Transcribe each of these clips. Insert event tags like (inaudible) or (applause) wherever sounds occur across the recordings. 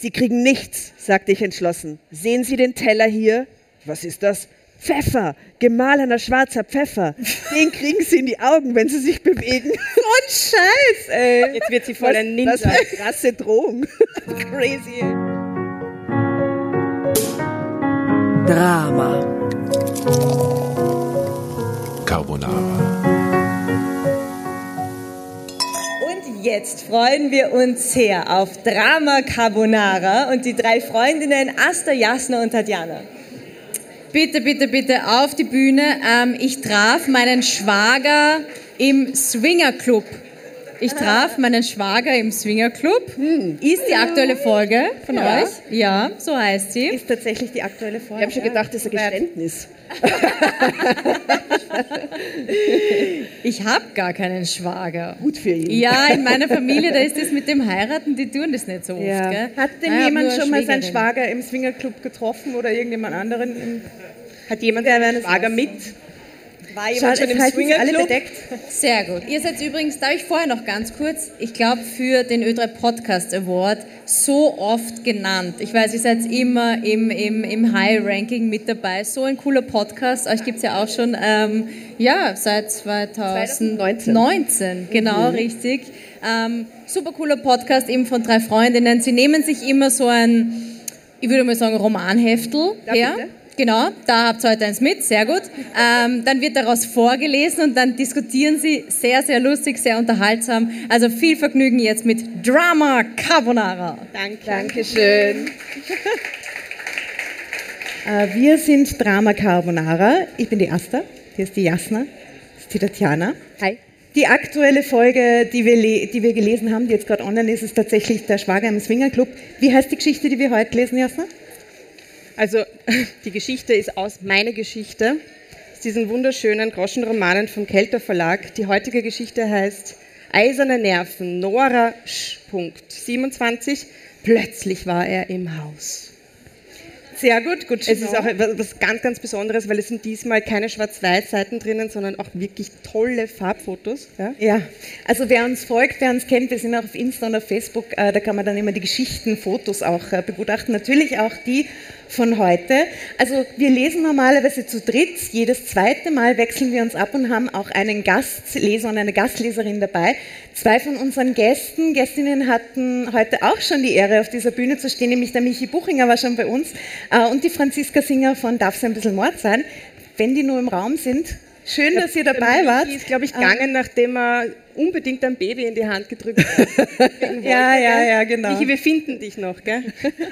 Sie kriegen nichts, sagte ich entschlossen. Sehen Sie den Teller hier? Was ist das? Pfeffer, gemahlener schwarzer Pfeffer. Den kriegen Sie in die Augen, wenn Sie sich bewegen. Ein Scheiß, ey. Jetzt wird sie voll ein Ninja. Was für eine krasse Drohung. (laughs) Crazy. Drama. Carbonara. Jetzt freuen wir uns sehr auf Drama Carbonara und die drei Freundinnen Asta, Jasna und Tatjana. Bitte, bitte, bitte auf die Bühne. Ähm, ich traf meinen Schwager im Swingerclub. Ich traf meinen Schwager im Swingerclub. Ist die aktuelle Folge von Ja. euch? Ja, so heißt sie. Ist tatsächlich die aktuelle Folge. Ich habe schon gedacht, das ist ein Geständnis. (laughs) Ich habe gar keinen Schwager. Gut für ihn. Ja, in meiner Familie, da ist das mit dem Heiraten, die tun das nicht so oft. Ja. Gell? Hat denn Ich hab jemand schon mal seinen. Schwager im Swingerclub getroffen oder irgendjemand anderen? Im Hat jemand Wer einen wäre das Schwager mit? War Schaut, jemand schon es im halten sich alle bedeckt. Sehr gut. Ihr seid übrigens, darf ich vorher noch ganz kurz, ich glaube für den Ö3 Podcast Award so oft genannt. Ich weiß, ihr seid immer im, im, im High Ranking mit dabei. So ein cooler Podcast. Euch gibt es ja auch schon, ähm, ja, seit 2019. 19, genau, richtig. Ähm, super cooler Podcast eben von drei Freundinnen. Sie nehmen sich immer so ein, ich würde mal sagen, Romanheftel her. bitte. Genau, da habt ihr heute eins mit, sehr gut. Ähm, dann wird daraus vorgelesen und dann diskutieren sie sehr, sehr lustig, sehr unterhaltsam. Also viel Vergnügen jetzt mit Drama Carbonara. Danke. Dankeschön. Äh, wir sind Drama Carbonara. Ich bin die Asta, hier ist die Jasna, das ist die Tatjana. Hi. Die aktuelle Folge, die wir, die wir gelesen haben, die jetzt gerade online ist, ist tatsächlich der Schwager im Swingerclub. Wie heißt die Geschichte, die wir heute lesen, Jasna? Also (laughs) die Geschichte ist aus meiner Geschichte, aus diesen wunderschönen Groschenromanen vom Kelter Verlag. Die heutige Geschichte heißt Eiserne Nerven, Nora Sch. Punkt. 27. Plötzlich war er im Haus. Sehr gut, gut. Es ist auch etwas was ganz, ganz Besonderes, weil es sind diesmal keine Schwarz-Weiß-Seiten drinnen, sondern auch wirklich tolle Farbfotos. Ja? Ja, also wer uns folgt, wer uns kennt, wir sind auch auf Insta und auf Facebook, äh, da kann man dann immer die Geschichten, Fotos auch äh, begutachten. Natürlich auch die von heute. Also wir lesen normalerweise zu dritt. Jedes zweite Mal wechseln wir uns ab und haben auch einen Gastleser und eine Gastleserin dabei. Zwei von unseren Gästen, Gästinnen hatten heute auch schon die Ehre, auf dieser Bühne zu stehen, nämlich der Michi Buchinger war schon bei uns äh, und die Franziska Singer von Darf es ein bisschen Mord sein. Wenn die nur im Raum sind, schön, dass ihr dabei wart. Michi ist, glaube ich, gegangen, nachdem er unbedingt ein Baby in die Hand gedrückt (laughs) hat. Ja, ja, ja, genau. Michi, wir finden dich noch, gell?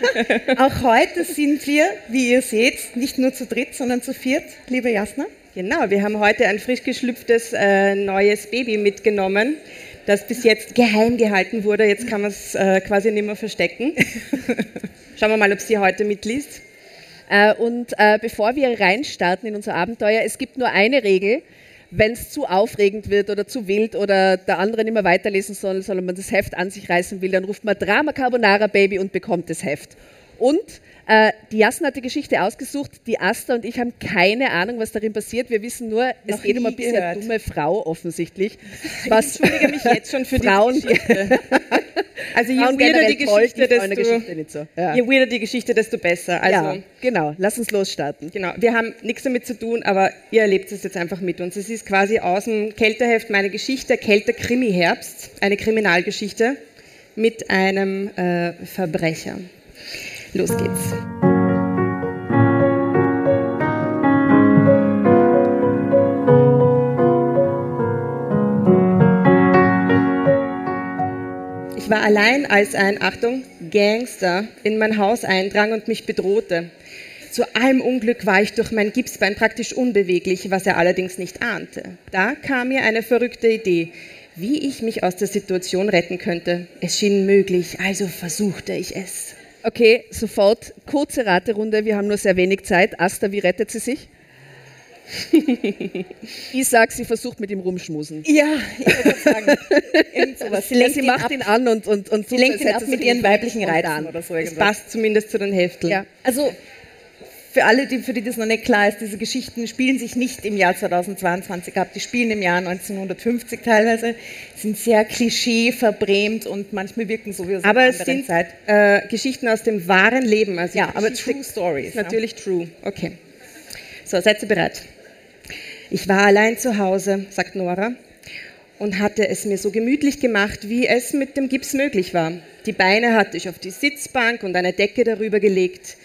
(laughs) Auch heute sind wir, wie ihr seht, nicht nur zu dritt, sondern zu viert, liebe Jasna. Genau, wir haben heute ein frisch geschlüpftes äh, neues Baby mitgenommen, das bis jetzt geheim gehalten wurde. Jetzt kann man es äh, quasi nicht mehr verstecken. (laughs) Schauen wir mal, ob sie heute mitliest. Äh, und äh, bevor wir reinstarten in unser Abenteuer, es gibt nur eine Regel. Wenn es zu aufregend wird oder zu wild oder der andere nicht mehr weiterlesen soll, sondern man das Heft an sich reißen will, dann ruft man Drama Carbonara Baby und bekommt das Heft. Und äh, die Jasna hat die Geschichte ausgesucht, die Asta und ich haben keine Ahnung, was darin passiert. Wir wissen nur, es Noch geht um ein bisschen eine dumme Frau offensichtlich. (laughs) Was entschuldige mich jetzt schon für die Frauen, Geschichte. (laughs) Also je Frauen weirder die Geschichte, die desto, Geschichte so. Ja. je weirder die Geschichte, desto besser. Also, ja, genau. Lass uns losstarten. Genau, wir haben nichts damit zu tun, aber ihr erlebt es jetzt einfach mit uns. Es ist quasi aus dem Kälterheft meine Geschichte, Kälter Krimi Herbst, eine Kriminalgeschichte mit einem äh, Verbrecher. Los geht's. Ich war allein, als ein, Achtung, Gangster in mein Haus eindrang und mich bedrohte. Zu allem Unglück war ich durch mein Gipsbein praktisch unbeweglich, was er allerdings nicht ahnte. Da kam mir eine verrückte Idee, wie ich mich aus der Situation retten könnte. Es schien möglich, also versuchte ich es. Okay, sofort kurze Raterunde. Wir haben nur sehr wenig Zeit. Asta, wie rettet sie sich? (laughs) ich sag, sie versucht mit ihm rumschmusen. Ja, ich gerade sagen, irgend sowas. Sie lenkt, sie ihn, macht ab, ihn an und, und, und sie lenkt ihn ab mit ihren weiblichen. Reizen oder so. Es irgendwas. passt zumindest zu den Hefteln. Ja. Also für alle, die, für die das noch nicht klar ist, diese Geschichten spielen sich nicht im Jahr 2022 ab, die spielen im Jahr 1950 teilweise, sind sehr klischee verbrämt und manchmal wirken so wie aus Aber einer es anderen sind Zeit. äh, Geschichten aus dem wahren Leben. Also Ja, aber True Stories. ja. Natürlich true. Okay. So, seid ihr bereit? Ich war allein zu Hause, sagt Nora, und hatte es mir so gemütlich gemacht, wie es mit dem Gips möglich war. Die Beine hatte ich auf die Sitzbank und eine Decke darüber gelegt.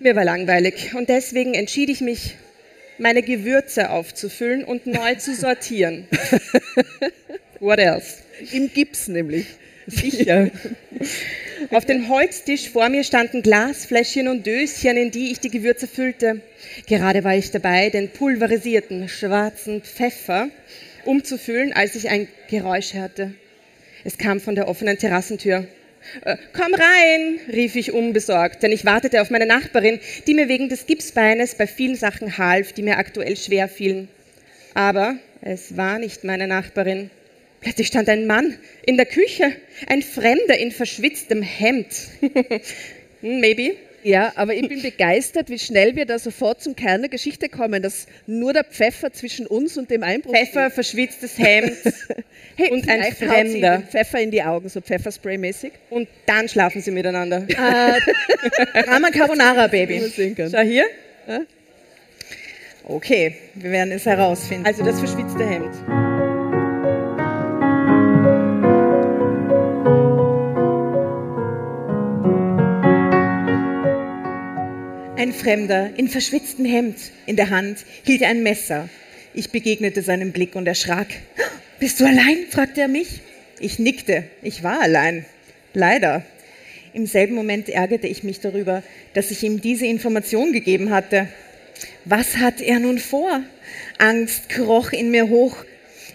Mir war langweilig und deswegen entschied ich mich, meine Gewürze aufzufüllen und neu zu sortieren. (laughs) What else? Im Gips nämlich. Sicher. Auf dem Holztisch vor mir standen Glasfläschchen und Döschen, in die ich die Gewürze füllte. Gerade war ich dabei, den pulverisierten schwarzen Pfeffer umzufüllen, als ich ein Geräusch hörte. Es kam von der offenen Terrassentür. Äh, Komm rein, rief ich unbesorgt, denn ich wartete auf meine Nachbarin, die mir wegen des Gipsbeines bei vielen Sachen half, die mir aktuell schwer fielen. Aber es war nicht meine Nachbarin. Plötzlich stand ein Mann in der Küche, ein Fremder in verschwitztem Hemd. (laughs) Hm, Maybe. Ja, aber ich bin begeistert, wie schnell wir da sofort zum Kern der Geschichte kommen, dass nur der Pfeffer zwischen uns und dem Einbruch Pfeffer, verschwitztes Hemd (laughs) Hey, und ein Fremder. Pfeffer in die Augen, so Pfefferspray-mäßig. Und dann schlafen sie miteinander. (laughs) Drama Carbonara, Baby. sehen können. Schau hier. Okay, wir werden es herausfinden. Also das verschwitzte Hemd. Ein Fremder in verschwitztem Hemd in der Hand hielt ein Messer. Ich begegnete seinem Blick und erschrak. Bist du allein? fragte er mich. Ich nickte. Ich war allein. Leider. Im selben Moment ärgerte ich mich darüber, dass ich ihm diese Information gegeben hatte. Was hat er nun vor? Angst kroch in mir hoch.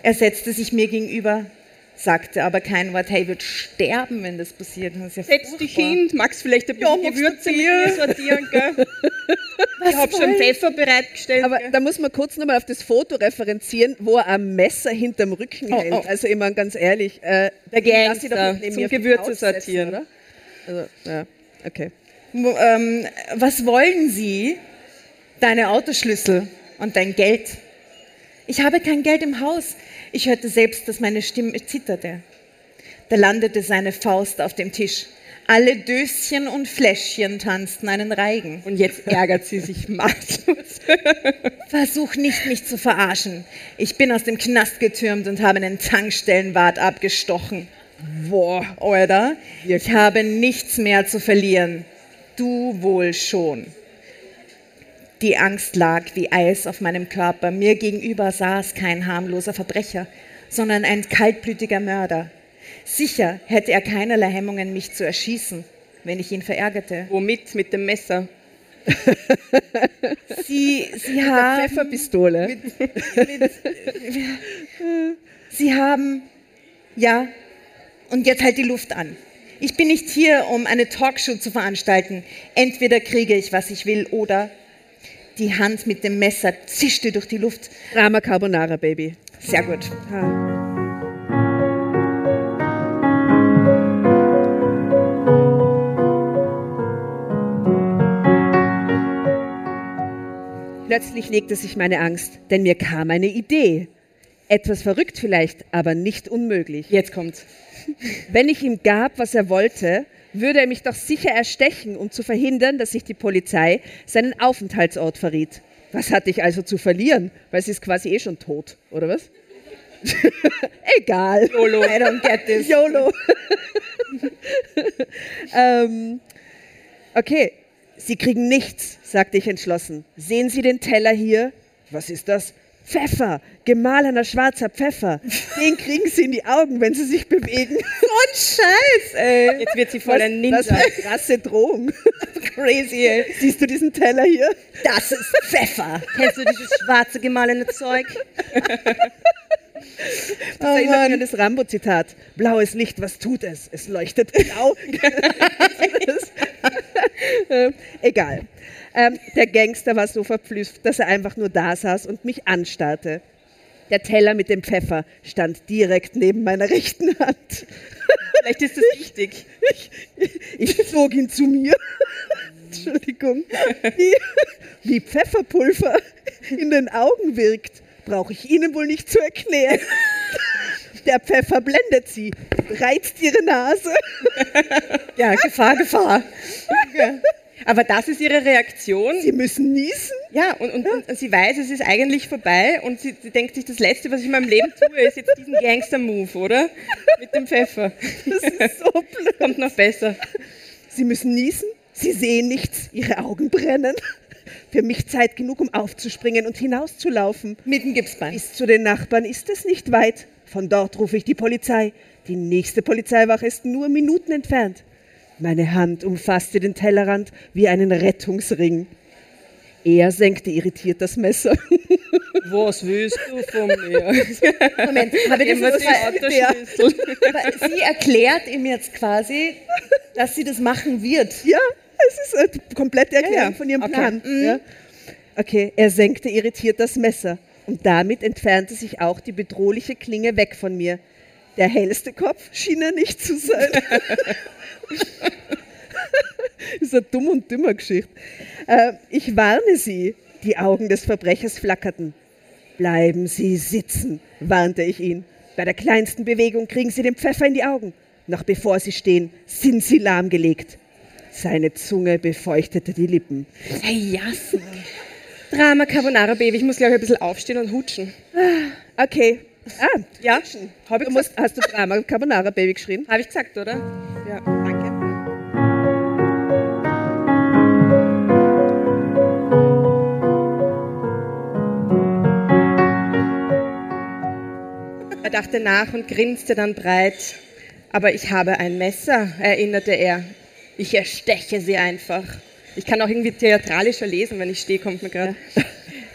Er setzte sich mir gegenüber, sagte aber kein Wort. Hey, wird sterben, wenn das passiert. Das ja Setz dich hin, magst vielleicht ein bisschen Ja, Gewürze mit sortieren, gell? (laughs) Ich hab schon Pfeffer bereitgestellt. Aber gell? da muss man kurz nochmal auf das Foto referenzieren, wo er ein Messer hinterm Rücken Oh, hält. oh. Also immer ganz ehrlich, äh, Der den lass ich doch Gangster zum Gewürze sortieren. oder? Also, ja, okay. Mo- Ähm, was wollen Sie? Deine Autoschlüssel und dein Geld. Ich habe kein Geld im Haus. Ich hörte selbst, dass meine Stimme zitterte. Da landete seine Faust auf dem Tisch. Alle Döschen und Fläschchen tanzten einen Reigen. Und jetzt ärgert sie sich maßlos. (laughs) Versuch nicht, mich zu verarschen. Ich bin aus dem Knast getürmt und habe einen Tankstellenwart abgestochen. Boah, oder? Ich habe nichts mehr zu verlieren. Du wohl schon. Die Angst lag wie Eis auf meinem Körper. Mir gegenüber saß kein harmloser Verbrecher, sondern ein kaltblütiger Mörder. Sicher hätte er keinerlei Hemmungen, mich zu erschießen, wenn ich ihn verärgerte. Womit? Mit dem Messer. (laughs) Sie, Sie haben... Pfefferpistole. Sie haben, ja, und jetzt halt die Luft an. Ich bin nicht hier, um eine Talkshow zu veranstalten. Entweder kriege ich, was ich will, oder die Hand mit dem Messer zischte durch die Luft. Drama Carbonara, Baby. Sehr gut. Plötzlich legte sich meine Angst, denn mir kam eine Idee. Etwas verrückt vielleicht, aber nicht unmöglich. Jetzt kommt's. Wenn ich ihm gab, was er wollte, würde er mich doch sicher erstechen, um zu verhindern, dass sich die Polizei seinen Aufenthaltsort verriet. Was hatte ich also zu verlieren? Weil sie ist quasi eh schon tot, oder was? (laughs) Egal. YOLO. I don't get this. YOLO. (laughs) ähm, okay, Sie kriegen nichts, sagte ich entschlossen. Sehen Sie den Teller hier? Was ist das? Pfeffer, gemahlener schwarzer Pfeffer. Den kriegen Sie in die Augen, wenn Sie sich bewegen. Ein Scheiß, ey. Jetzt wird sie voll ein Ninja. Was für eine krasse Drohung. Crazy, ey. Siehst du diesen Teller hier? Das ist Pfeffer. Kennst du dieses schwarze gemahlene Zeug? Das erinnert mich an das Rambo-Zitat. Blaues Licht, was tut es? Es leuchtet blau. (laughs) (laughs) äh, egal. Ähm, der Gangster war so verblüfft, dass er einfach nur da saß und mich anstarrte. Der Teller mit dem Pfeffer stand direkt neben meiner rechten Hand. Vielleicht ist das wichtig. Ich, ich zog ihn zu mir. Entschuldigung. Wie, Wie Pfefferpulver in den Augen wirkt, brauche ich Ihnen wohl nicht zu erklären. Der Pfeffer blendet Sie, reizt Ihre Nase. Ja, Gefahr, Gefahr. Ja. Aber das ist ihre Reaktion. Sie müssen niesen. Ja, und, und, und sie weiß, es ist eigentlich vorbei und sie, sie denkt sich, das Letzte, was ich in meinem Leben tue, ist jetzt diesen Gangster-Move, oder? Mit dem Pfeffer. Das ist so (laughs) blöd. Kommt noch besser. Sie müssen niesen, Sie sehen nichts, Ihre Augen brennen. Für mich Zeit genug, um aufzuspringen und hinauszulaufen. Mit dem Gipsbein. Bis zu den Nachbarn ist es nicht weit. Von dort rufe ich die Polizei. Die nächste Polizeiwache ist nur Minuten entfernt. Meine Hand umfasste den Tellerrand wie einen Rettungsring. Er senkte irritiert das Messer. (laughs) Was willst du von mir? (laughs) Moment, aber, das Immer ist, die Autoschlüssel. (laughs) aber sie erklärt ihm jetzt quasi, dass sie das machen wird. Ja, es ist eine komplette Erklärung Ja, ja. von ihrem Okay. Plan. Ja. Okay, er senkte irritiert das Messer und damit entfernte sich auch die bedrohliche Klinge weg von mir. Der hellste Kopf schien er nicht zu sein. das (laughs) ist eine dumm und dümmer Geschichte. Äh, ich warne Sie. Die Augen des Verbrechers flackerten. Bleiben Sie sitzen, warnte ich ihn. Bei der kleinsten Bewegung kriegen Sie den Pfeffer in die Augen. Noch bevor Sie stehen, sind Sie lahmgelegt. Seine Zunge befeuchtete die Lippen. Hey, Jassen. Drama Carbonara Baby, ich muss glaube ich ein bisschen aufstehen und hutschen. Okay. Ah, Ja, habe ich du musst, hast du Drama Carbonara Baby geschrien? Habe ich gesagt, oder? Ja, danke. Er dachte nach und grinste dann breit. Aber ich habe ein Messer, erinnerte er. Ich ersteche sie einfach. Ich kann auch irgendwie theatralischer lesen, wenn ich stehe, kommt mir gerade.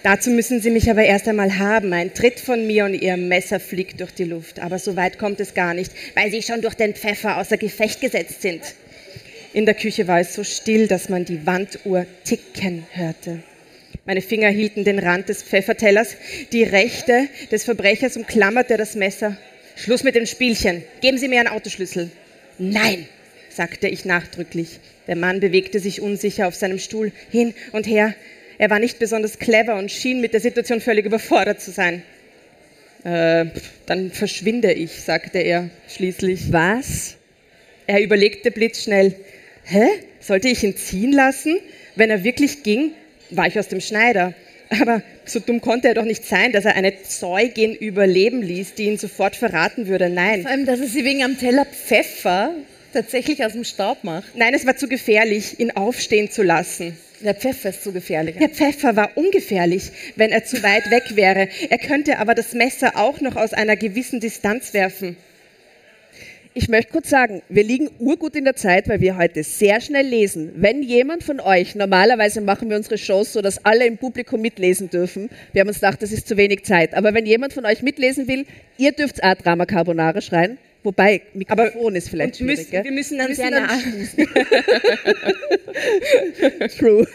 Dazu müssen Sie mich aber erst einmal haben. Ein Tritt von mir und Ihr Messer fliegt durch die Luft. Aber so weit kommt es gar nicht, weil Sie schon durch den Pfeffer außer Gefecht gesetzt sind. In der Küche war es so still, dass man die Wanduhr ticken hörte. Meine Finger hielten den Rand des Pfeffertellers, die Rechte des Verbrechers umklammerte das Messer. Schluss mit dem Spielchen. Geben Sie mir einen Autoschlüssel. Nein, sagte ich nachdrücklich. Der Mann bewegte sich unsicher auf seinem Stuhl hin und her. Er war nicht besonders clever und schien mit der Situation völlig überfordert zu sein. Äh, dann verschwinde ich, sagte er schließlich. Was? Er überlegte blitzschnell. Hä? Sollte ich ihn ziehen lassen? Wenn er wirklich ging, war ich aus dem Schneider. Aber so dumm konnte er doch nicht sein, dass er eine Zeugin überleben ließ, die ihn sofort verraten würde. Nein. Vor allem, dass er sie wegen am Teller Pfeffer tatsächlich aus dem Staub macht. Nein, es war zu gefährlich, ihn aufstehen zu lassen. Der Pfeffer ist zu gefährlich. Der Pfeffer war ungefährlich, wenn er zu weit weg wäre. Er könnte aber das Messer auch noch aus einer gewissen Distanz werfen. Ich möchte kurz sagen, wir liegen urgut in der Zeit, weil wir heute sehr schnell lesen. Wenn jemand von euch, normalerweise machen wir unsere Shows so, dass alle im Publikum mitlesen dürfen. Wir haben uns gedacht, das ist zu wenig Zeit. Aber wenn jemand von euch mitlesen will, ihr dürft auch Drama Carbonara schreien. Wobei, Mikrofon ist vielleicht schwierig. müssen, wir müssen dann Müssen sehr nah. (laughs) True.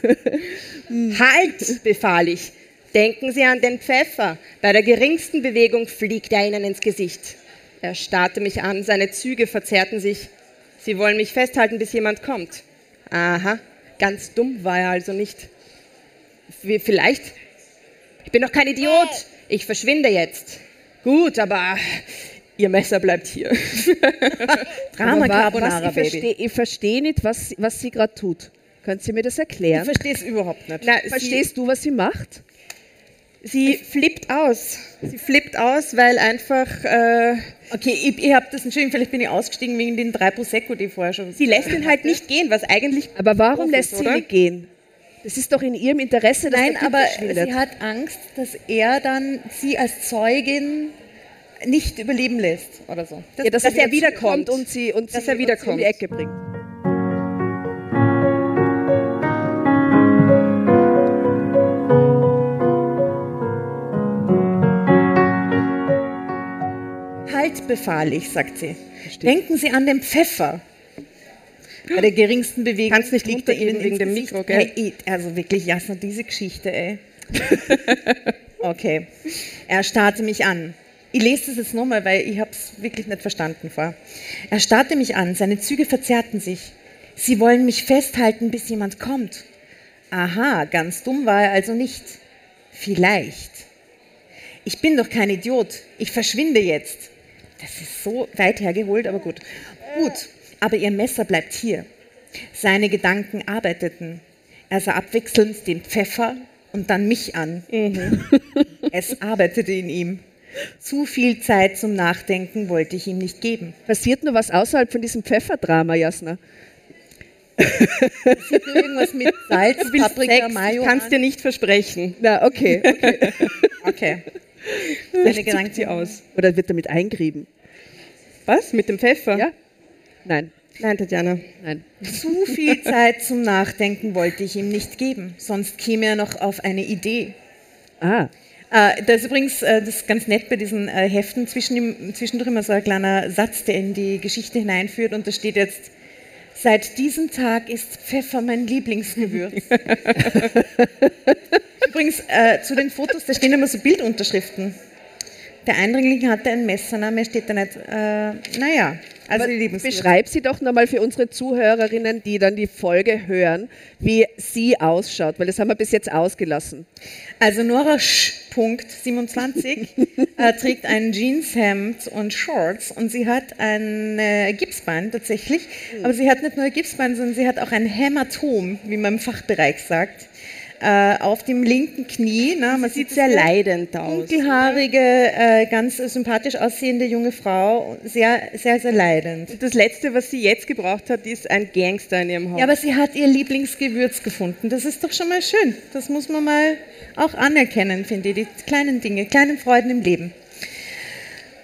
Halt, befahl ich. Denken Sie an den Pfeffer. Bei der geringsten Bewegung fliegt er Ihnen ins Gesicht. Er starrte mich an, seine Züge verzerrten sich. Sie wollen mich festhalten, bis jemand kommt. Aha, ganz dumm war er also nicht. Vielleicht. Ich bin doch kein Idiot. Ich verschwinde jetzt. Gut, aber Ihr Messer bleibt hier. (laughs) Drama Carbonara, was, ich Baby. verstehe ich verstehe nicht, was, was sie gerade tut. Können Sie mir das Ich erklären? verstehe es überhaupt nicht. Na, sie, Verstehst du, was sie macht? sie flippt aus. Sie flippt aus, weil einfach äh, Okay, ich, ich habe das, Entschuldigung, vielleicht bin ich ausgestiegen wegen den drei Prosecco, die ich vorher schon... sie lässt ihn halt nicht gehen, was eigentlich Aber warum lässt ist, sie oder? nicht gehen? Das ist doch in ihrem Interesse, dass Nein, aber sie hat Angst, dass er dann sie als Zeugin nicht überleben lässt oder so. Das, ja, dass, dass er wieder wiederkommt. und sie, und Dass sie, er und sie wiederkommt. um die Ecke bringt. halt befahl ich, sagt sie. Denken Sie an den Pfeffer. Bei der geringsten Bewegung Kannst nicht fliegt er Ihnen wegen dem. Mikro, gell? Hey, also wirklich, Jasna, diese Geschichte, ey. (laughs) okay. Er starrte mich an. Ich lese das jetzt nochmal, weil ich habe es wirklich nicht verstanden vor. Er starrte mich an, seine Züge verzerrten sich. Sie wollen mich festhalten, bis jemand kommt. Aha, ganz dumm war er also nicht. Vielleicht. Ich bin doch kein Idiot. Ich verschwinde jetzt. Das ist so weit hergeholt, aber gut. Gut, aber ihr Messer bleibt hier. Seine Gedanken arbeiteten. Er sah abwechselnd den Pfeffer und dann mich an. (laughs) Es arbeitete in ihm. Zu viel Zeit zum Nachdenken wollte ich ihm nicht geben. Passiert nur was außerhalb von diesem Pfefferdrama, Jasna? Passiert nur irgendwas mit (laughs) Salz, Paprika, Sex, Mayo? ich kann es dir nicht versprechen. Na, okay. okay. (laughs) Okay. Gedanken sie aus. Oder wird damit eingrieben? Was? Mit dem Pfeffer? Ja? Nein, Nein, Tatjana. nein. Zu viel Zeit zum Nachdenken wollte ich ihm nicht geben, sonst käme er noch auf eine Idee. Ah, Äh, da ist übrigens, äh, das ist ganz nett bei diesen äh, Heften, zwischendurch immer so ein kleiner Satz, der in die Geschichte hineinführt und da steht jetzt, seit diesem Tag ist Pfeffer mein Lieblingsgewürz. (laughs) übrigens, äh, zu den Fotos, da stehen immer so Bildunterschriften. Der Eindringling hatte ein Messer, na, mehr steht da nicht. Äh, naja, also beschreib sie doch nochmal für unsere Zuhörerinnen, die dann die Folge hören, wie sie ausschaut, weil das haben wir bis jetzt ausgelassen. Also Nora Sch. Punkt 27 (laughs) äh, trägt ein Jeanshemd und Shorts und sie hat ein äh, Gipsbein tatsächlich. Aber sie hat nicht nur ein Gipsbein, sondern sie hat auch ein Hämatom, wie man im Fachbereich sagt, äh, auf dem linken Knie. Na, man sieht Sehr leidend aus. Dunkelhaarige, äh, ganz sympathisch aussehende junge Frau, sehr, sehr, sehr leidend. Das Letzte, was sie jetzt gebraucht hat, ist ein Gangster in ihrem Haus. Ja, aber sie hat ihr Lieblingsgewürz gefunden. Das ist doch schon mal schön. Das muss man mal auch anerkennen, finde ich. Die kleinen Dinge, kleinen Freuden im Leben.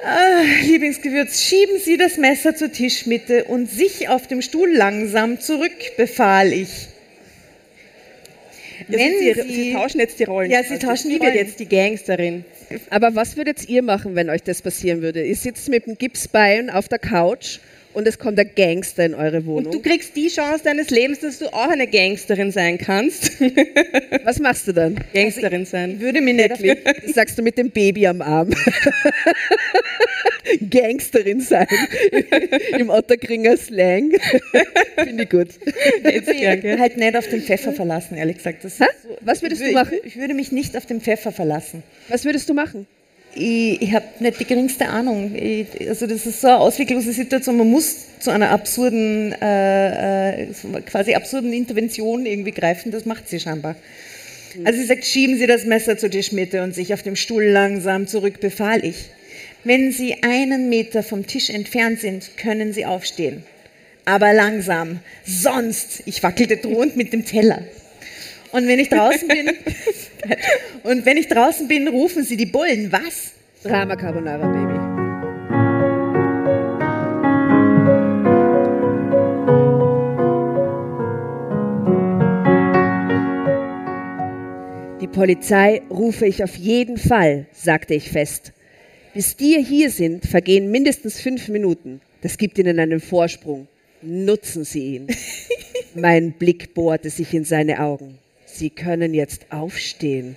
Ah, Lieblingsgewürz, schieben Sie das Messer zur Tischmitte und sich auf dem Stuhl langsam zurück, befahl ich. Sie, Sie- sie tauschen jetzt die Rollen. Ja, sie Also tauschen die Rollen. jetzt die Gangsterin. Aber was würdet ihr machen, wenn euch das passieren würde? Ihr sitzt mit dem Gipsbein auf der Couch und es kommt ein Gangster in eure Und Wohnung. du kriegst die Chance deines Lebens, dass du auch eine Gangsterin sein kannst. (laughs) was machst du dann? Gangsterin sein. Ich würde mir nicht auf Das sagst du mit dem Baby am Arm. (laughs) Gangsterin sein. (laughs) Im Otterkringer Slang. Finde ich gut. Gell? halt nicht auf den Pfeffer verlassen, ehrlich gesagt. So- Was würdest ich, du machen? Ich würde mich nicht auf den Pfeffer verlassen. Was würdest du machen? Ich, ich habe nicht die geringste Ahnung. Ich, also das ist so eine ausweglose Situation. Man muss zu einer absurden, äh, äh, quasi absurden Intervention irgendwie greifen. Das macht sie scheinbar. Also sie sagt, schieben Sie das Messer zur Tischmitte und sich auf dem Stuhl langsam zurück, befahl ich. Wenn Sie einen Meter vom Tisch entfernt sind, können Sie aufstehen. Aber langsam, sonst, ich wackelte drohend mit dem Teller. Und wenn ich draußen bin, (laughs) und wenn ich draußen bin, rufen sie die Bullen. Was? Drama Carbonara Baby. Die Polizei rufe ich auf jeden Fall, sagte ich fest. Bis die hier sind, vergehen mindestens fünf Minuten. Das gibt ihnen einen Vorsprung. Nutzen Sie ihn. (laughs) mein Blick bohrte sich in seine Augen. Sie können jetzt aufstehen.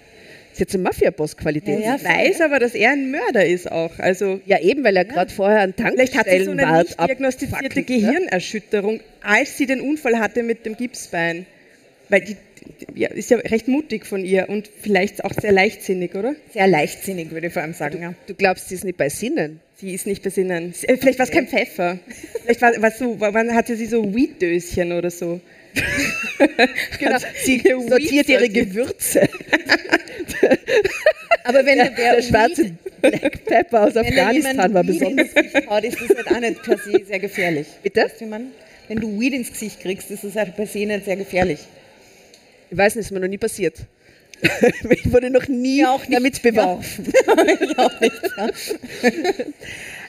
Das ist jetzt so Mafia-Boss-Qualität. Ja, ja, weiß aber, dass er ein Mörder ist auch. Also Ja, eben, weil er gerade vorher einen vielleicht hat sie so eine Tankstellenwart nicht diagnostizierte ne? Gehirnerschütterung, als sie den Unfall hatte mit dem Gipsbein. Weil die, ja, ist ja recht mutig von ihr und vielleicht auch sehr leichtsinnig, oder? Sehr leichtsinnig, würde ich vor allem sagen. Ja. Du glaubst, sie ist nicht bei Sinnen? Sie ist nicht besinnen. Sie- äh, Vielleicht war es kein Pfeffer. Vielleicht war, war so, wann hatte sie so Weed-Döschen oder so. (laughs) Genau, sie sortiert ihre. Gewürze. Aber wenn Der, da wer der schwarze Black Pepper aus wenn Afghanistan war Weed besonders. ins Gesicht haut, ist das halt auch nicht per se sehr gefährlich. Bitte? Weißt man, wenn du Weed ins Gesicht kriegst, ist das halt per se nicht sehr gefährlich. Ich weiß nicht, ist mir noch nie passiert. (laughs) Ich wurde noch nie Ja, damit beworfen. ich auch nicht. (laughs)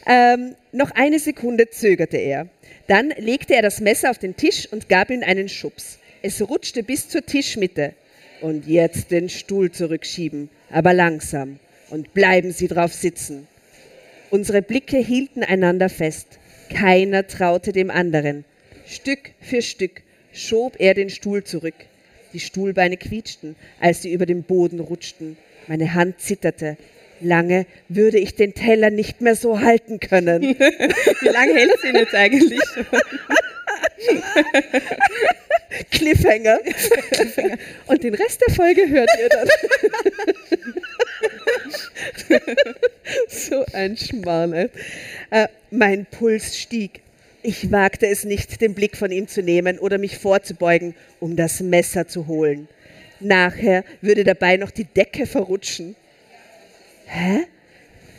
Ähm, noch eine Sekunde zögerte er. Dann legte er das Messer auf den Tisch und gab ihm einen Schubs. Es rutschte bis zur Tischmitte. Und jetzt den Stuhl zurückschieben, aber langsam. Und bleiben Sie drauf sitzen. Unsere Blicke hielten einander fest. Keiner traute dem anderen. Stück für Stück schob er den Stuhl zurück. Die Stuhlbeine quietschten, als sie über den Boden rutschten. Meine Hand zitterte. Lange würde ich den Teller nicht mehr so halten können. (laughs) Wie lange hält sie ihn jetzt eigentlich? (laughs) Cliffhanger. Und den Rest der Folge hört ihr dann. (laughs) so ein Schmarrn. Äh, mein Puls stieg. Ich wagte es nicht, den Blick von ihm zu nehmen oder mich vorzubeugen, um das Messer zu holen. Nachher würde dabei noch die Decke verrutschen. Hä?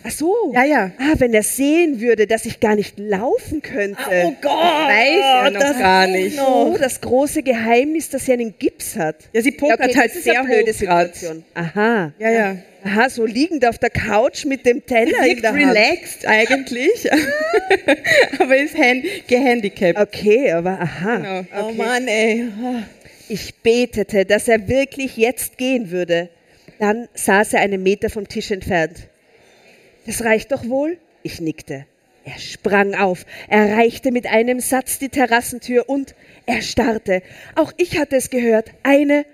Ach so. Ja, ja. Ah, wenn er sehen würde, dass ich gar nicht laufen könnte. Oh Gott, Weiß er noch das gar nicht. Oh, das große Geheimnis, dass er einen Gips hat. Ja, sie pokert okay, halt das ist sehr eine blöde. Situation. Aha. Ja, ja. Aha, so liegend auf der Couch mit dem Teller in Wirkt der Hand. relaxed eigentlich, (laughs) aber ist hand gehandicapt. Okay, aber aha. Genau. Oh Mann, ey. Ich betete, dass er wirklich jetzt gehen würde. Dann saß er einen Meter vom Tisch entfernt. Das reicht doch wohl? Ich nickte. Er sprang auf, erreichte mit einem Satz die Terrassentür und er starrte. Auch ich hatte es gehört. Eine,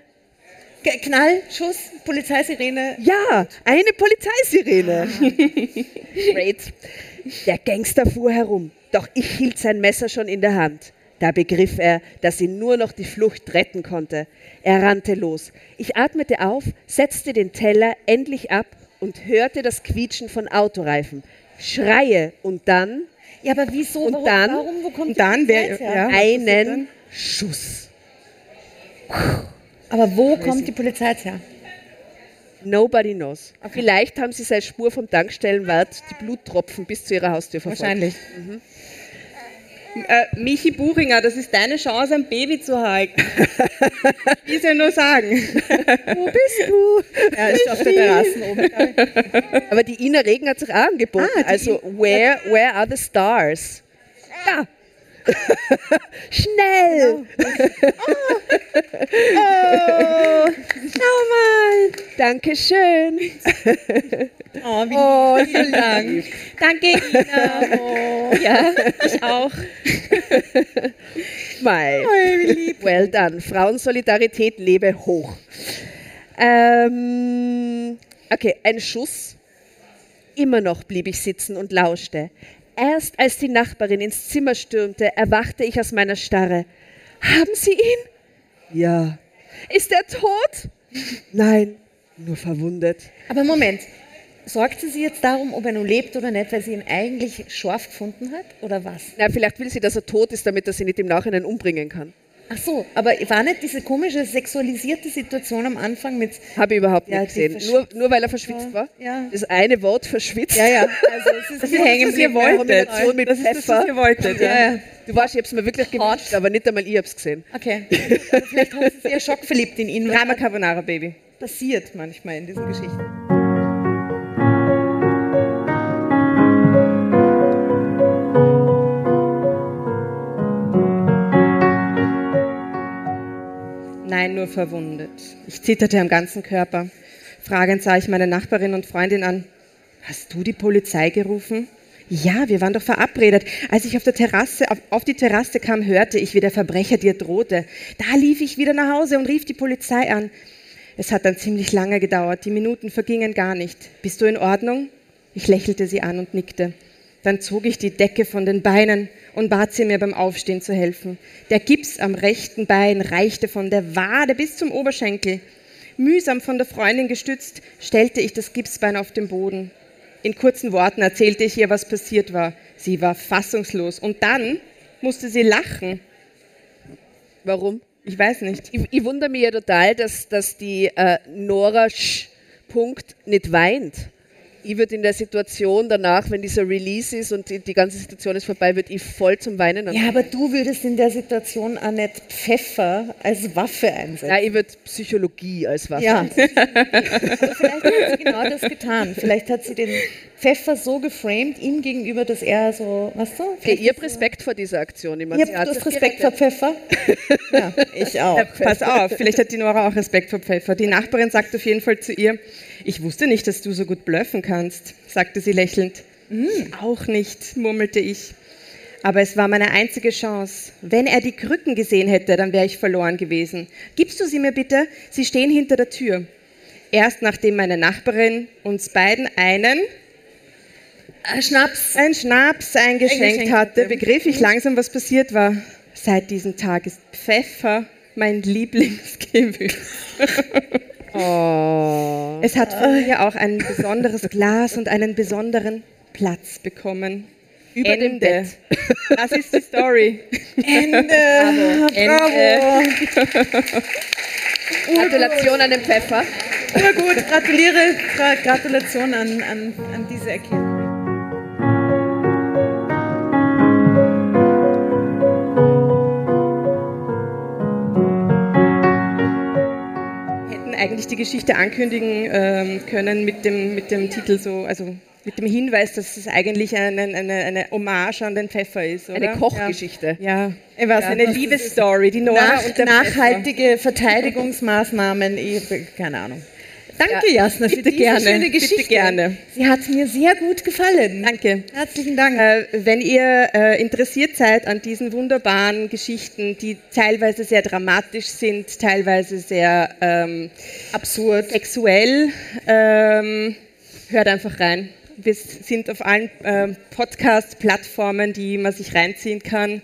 Ge- Knall, Schuss, Polizeisirene. ja, eine Polizeisirene. (laughs) Great. Der Gangster fuhr herum, doch ich hielt sein Messer schon in der Hand. Da begriff er, dass ihn nur noch die Flucht retten konnte. Er rannte los. Ich atmete auf, setzte den Teller endlich ab und hörte das Quietschen von Autoreifen. Schreie und dann Ja, aber wieso? Und warum, dann- warum, wo kommt und dann her? ja. einen? Schuss. Aber wo kommt die Polizei her? Nobody knows. Vielleicht haben sie seine Spur vom Tankstellenwart die Bluttropfen bis zu ihrer Haustür verfolgt. Wahrscheinlich. Äh, Michi Buchinger, das ist deine Chance, ein Baby zu halten. (laughs) Ich will ja nur sagen. Wo bist du? Ja, ist auf der Terrasse oben. (laughs) Aber die Ina Regen hat sich auch angeboten. Ah, also, where, where are the stars? Da. (laughs) Schnell! oh, schau mal! Dankeschön! Oh, wie Oh, vielen Dank. Danke, Ina. Oh, (laughs) ja, ich auch. (laughs) Mei. Well done. Frauensolidarität lebe hoch. Ähm, okay, ein Schuss. Immer noch blieb ich sitzen und lauschte. Erst als die Nachbarin ins Zimmer stürmte, erwachte ich aus meiner Starre. Haben Sie ihn? Ja. Ist er tot? Nein, nur verwundet. Aber Moment, sorgt sie sich jetzt darum, ob er nun lebt oder nicht, weil sie ihn eigentlich scharf gefunden hat? Oder was? Na, vielleicht will sie, dass er tot ist, damit er sie nicht im Nachhinein umbringen kann. Ach so, aber war nicht diese komische sexualisierte Situation am Anfang mit. Habe ich überhaupt Ja, nicht gesehen. Nur, nur weil er verschwitzt Ja, war. ja. Das eine Wort verschwitzt. Ja, ja, also (laughs) es ist Sie hängen das ihr wolltet. Mit Das ist das, was ihr wolltet. Ja, ja. Du weißt, ich habe es mir wirklich gewünscht, aber nicht einmal ich habe es gesehen. Okay. Aber (laughs) vielleicht hat sie sehr schockverliebt in ihn. Drama Was Carbonara Baby. passiert manchmal in diesen Geschichten. Nein, nur verwundet. Ich zitterte am ganzen Körper. Fragend sah ich meine Nachbarin und Freundin an. Hast du die Polizei gerufen? Ja, wir waren doch verabredet. Als ich auf, der Terrasse, auf, auf die Terrasse kam, hörte ich, wie der Verbrecher dir drohte. Da lief ich wieder nach Hause und rief die Polizei an. Es hat dann ziemlich lange gedauert. Die Minuten vergingen gar nicht. Bist du in Ordnung? Ich lächelte sie an und nickte. Dann zog ich die Decke von den Beinen und bat sie mir beim Aufstehen zu helfen. Der Gips am rechten Bein reichte von der Wade bis zum Oberschenkel. Mühsam von der Freundin gestützt, stellte ich das Gipsbein auf den Boden. In kurzen Worten erzählte ich ihr, was passiert war. Sie war fassungslos und dann musste sie lachen. Warum? Ich weiß nicht. Ich, ich wundere mich ja total, dass, dass die äh, Nora Sch. Punkt nicht weint. Ich würde in der Situation danach, wenn dieser Release ist und die, die ganze Situation ist vorbei, würde ich voll zum Weinen Ja, aber du würdest in der Situation auch nicht Pfeffer als Waffe einsetzen. Nein, ich würde Psychologie als Waffe. Ja, aber (laughs) vielleicht hat sie genau das getan. Vielleicht hat sie den Pfeffer so geframed ihm gegenüber, dass er so, was du? Okay, ich habe Respekt vor dieser Aktion. Ich mein, Ihr sie habt hat das sich Respekt vor gerettet. Pfeffer? (laughs) Ja, ich auch. Pass auf, vielleicht hat die Nora auch Respekt vor Pfeffer. Die Nachbarin sagt auf jeden Fall zu ihr, ich wusste nicht, dass du so gut bluffen kannst, sagte sie lächelnd. "Ich Auch nicht, murmelte ich. Aber es war meine einzige Chance. Wenn er die Krücken gesehen hätte, dann wäre ich verloren gewesen. Gibst du sie mir bitte? Sie stehen hinter der Tür. Erst nachdem meine Nachbarin uns beiden einen, Äh, Schnaps. einen Schnaps eingeschenkt Eingeschenkt hatte, begriff ich langsam, was passiert war. Seit diesem Tag ist Pfeffer mein Lieblingsgewürz. Oh. (laughs) (laughs) Es hat von mir auch ein besonderes Glas und einen besonderen Platz bekommen. Über dem Bett. Das ist die Story. Ende. Ende. (laughs) Gratulation an den Pfeffer. Gut, gratuliere, Gra Gratulation an, an, an diese Erkenntnis. Eigentlich die Geschichte ankündigen ähm, können mit dem, mit dem Titel so, also mit dem Hinweis, dass es eigentlich eine, eine, eine Hommage an den Pfeffer ist, oder? Eine Kochgeschichte. Ja, Ich weiß ja. eine Liebesstory, die Nora Nach, und der nachhaltige Verteidigungsmaßnahmen, ich, keine Ahnung. Danke, Jasna, für Bitte diese gerne, schöne bitte Geschichte. gerne. Sie hat mir sehr gut gefallen. Danke. Herzlichen Dank. Äh, wenn ihr äh, interessiert seid an diesen wunderbaren Geschichten, die teilweise sehr dramatisch sind, teilweise sehr ähm, absurd, sexuell, ähm, hört einfach rein. Wir sind auf allen ähm, Podcast-Plattformen, die man sich reinziehen kann.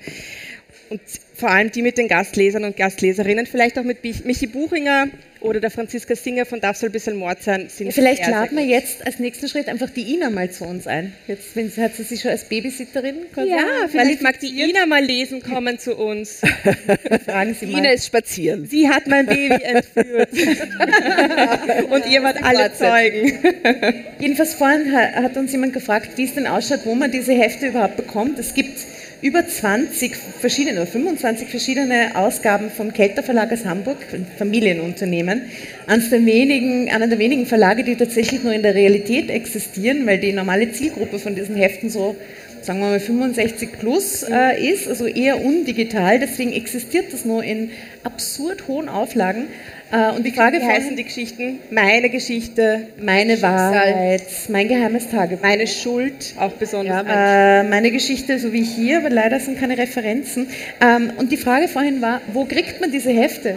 Und vor allem die mit den Gastlesern und Gastleserinnen, vielleicht auch mit Mich- Michi Buchinger oder der Franziska Singer von Darf soll ein bisschen Mord sein, sind Vielleicht sehr, laden wir jetzt als nächsten Schritt einfach die Ina mal zu uns ein. Jetzt, wenn, hat sie sich schon als Babysitterin quasi Ja, vielleicht mag die? Ina mal lesen kommen zu uns. (laughs) Fragen Sie mal. Ina ist spazieren. Sie hat mein Baby entführt. (laughs) Und ihr wart alle Zeugen. Jedenfalls vorhin ha- hat uns jemand gefragt, wie es denn ausschaut, wo man diese Hefte überhaupt bekommt. Es gibt über 20 verschiedene oder 25 verschiedene Ausgaben vom Kelter Verlag aus Hamburg, ein Familienunternehmen. Eines der wenigen, einer der wenigen Verlage, die tatsächlich nur in der Realität existieren, weil die normale Zielgruppe von diesen Heften so sagen wir mal 65 plus äh, ist, also eher undigital. Deswegen existiert das nur in absurd hohen Auflagen. Äh, und die Frage Wie heißen die Geschichten? Meine Geschichte, meine Wahrheit, mein geheimes Tagebuch. meine Schuld, auch besonders. Äh, meine Geschichte, so wie hier, aber leider sind keine Referenzen. Ähm, und die Frage vorhin war, wo kriegt man diese Hefte?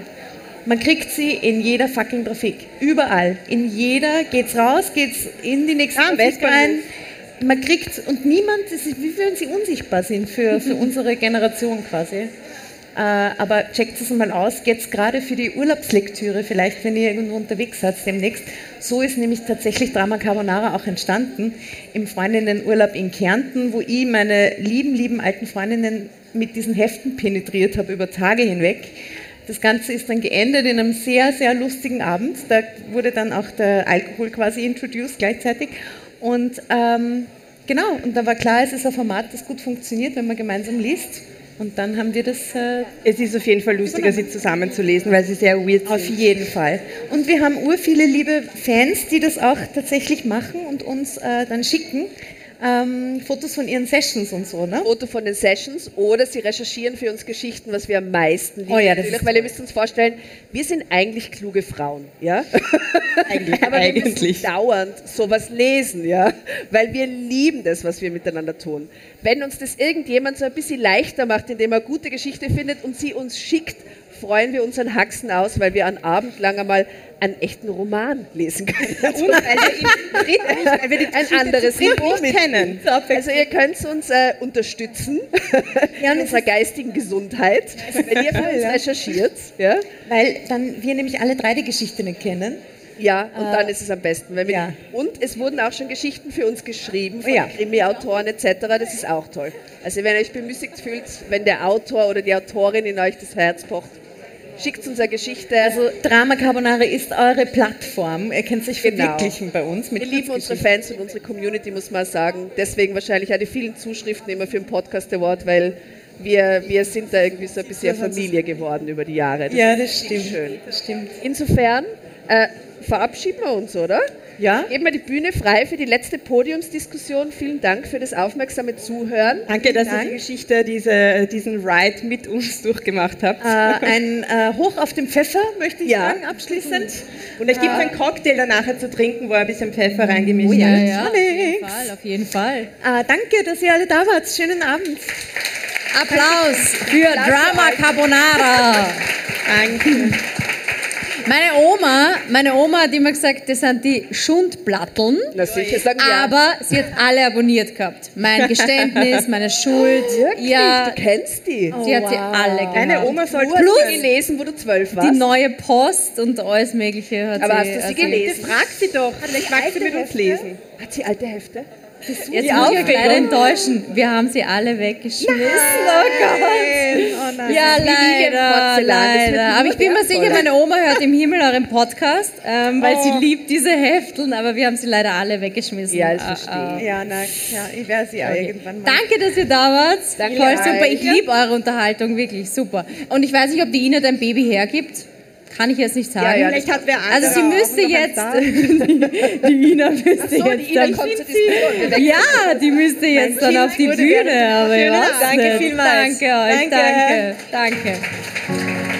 Man kriegt sie in jeder fucking Trafik. Überall. In jeder geht's raus, geht's in die nächste Ja, am Trafik rein. Man kriegt, und niemand, ist, wie wenn sie unsichtbar sind für, für (laughs) unsere Generation quasi. Äh, aber checkt es mal aus, jetzt gerade für die Urlaubslektüre, vielleicht wenn ihr irgendwo unterwegs seid demnächst. So ist nämlich tatsächlich Drama Carbonara auch entstanden im Freundinnenurlaub in Kärnten, wo ich meine lieben, lieben alten Freundinnen mit diesen Heften penetriert habe über Tage hinweg. Das Ganze ist dann geendet in einem sehr, sehr lustigen Abend. Da wurde dann auch der Alkohol quasi introduced gleichzeitig. Und ähm, genau, und da war klar, es ist ein Format, das gut funktioniert, wenn man gemeinsam liest. Und dann haben wir das äh, es ist auf jeden Fall lustiger, sie zusammenzulesen, weil sie sehr weird auf sind. jeden Fall. Und wir haben ur viele liebe Fans, die das auch tatsächlich machen und uns äh, dann schicken. Ähm, Fotos von ihren Sessions und so, ne? Foto von den Sessions oder sie recherchieren für uns Geschichten, was wir am meisten lieben. Oh ja, das natürlich, ist weil ihr müsst uns vorstellen, wir sind eigentlich kluge Frauen, ja? (laughs) Eigentlich. Aber wir eigentlich. müssen dauernd sowas lesen, ja? Weil wir lieben das, was wir miteinander tun. Wenn uns das irgendjemand so ein bisschen leichter macht, indem er gute Geschichte findet und sie uns schickt, freuen wir unseren Haxen aus, weil wir einen Abend lang einmal einen echten Roman lesen können. (laughs) Und weil wir ihn dritt nicht, weil wir die ein anderes Niveau kennen. Also ihr könnt uns äh, unterstützen (laughs) in unserer geistigen Gesundheit, wenn ihr für uns recherchiert. Ja, Weil dann wir nämlich alle drei die Geschichte nicht kennen. ja und dann ist es am besten. Wenn wir, ja. Und es wurden auch schon Geschichten für uns geschrieben von Ja. Krimi-Autoren etc. Das ist auch toll. Also wenn ihr euch bemüßigt fühlt, wenn der Autor oder die Autorin in euch das Herz pocht, schickt uns eine Geschichte. Also Drama Carbonara ist eure Plattform. Ihr könnt sich Genau. verwirklichen bei uns. Mit Wir lieben unsere. Fans und unsere Community, muss man sagen. Deswegen wahrscheinlich auch die vielen Zuschriften immer für den Podcast Award, weil wir, wir sind da irgendwie so ein bisschen Familie geworden über die Jahre. Ja, das stimmt. Schön. Das stimmt. Insofern äh, verabschieden wir uns, oder? Ja? Geben wir die Bühne frei für die letzte Podiumsdiskussion. Vielen Dank für das aufmerksame Zuhören. Danke, dass ihr Dank. die Geschichte, diese, diesen Ride mit uns (laughs) durchgemacht habt. Äh, ein äh, Hoch auf den Pfeffer, möchte ich Ja. sagen, abschließend. Und es gibt einen Cocktail danach zu trinken, wo ein bisschen Pfeffer reingemischt Ja, ist. ja, auf jeden Fall, auf jeden Fall. Äh, danke, dass ihr alle da wart. Schönen Abend. Applaus für Drama Carbonara. (laughs) Danke. Meine Oma, meine Oma hat immer gesagt, das sind die Schundplatteln. Na sicher, sagen wir. Aber sie hat alle abonniert gehabt. Mein Geständnis, meine Schuld. Wirklich? Ja, Du kennst die. sie hat sie alle gemacht. Deine Oma sollte sie gelesen, wo du zwölf warst. die neue Post und alles Mögliche hat Aber sie. hast du sie also- gelesen? Frag sie doch. Vielleicht mag sie mit uns lesen. Hat sie alte Hefte? Jetzt muss ich euch leider enttäuschen. Wir haben sie alle weggeschmissen. Oh Gott. Oh nein. Ja, leider, leider. Aber ich bin mir sicher, meine Oma hört im Himmel euren Podcast, ähm, weil Oh. sie liebt diese Hefteln, aber wir haben sie leider alle weggeschmissen. Ja, Ah, verstehe ah. Ja, na, ja, ich werde sie auch irgendwann mal. Danke, dass ihr da wart. Danke Voll super. Ich liebe eure Unterhaltung, wirklich super. Und ich weiß nicht, ob die Ina dein Baby hergibt. Kann ich jetzt nicht sagen. Ja, ja, Vielleicht hat wer also sie müsste jetzt, die, (laughs) die Ina müsste So, jetzt die Ina dann, kommt wechseln. (laughs) ja, die müsste jetzt dann auf die Bühne. Aber danke vielmals. Danke euch, Danke. danke, danke.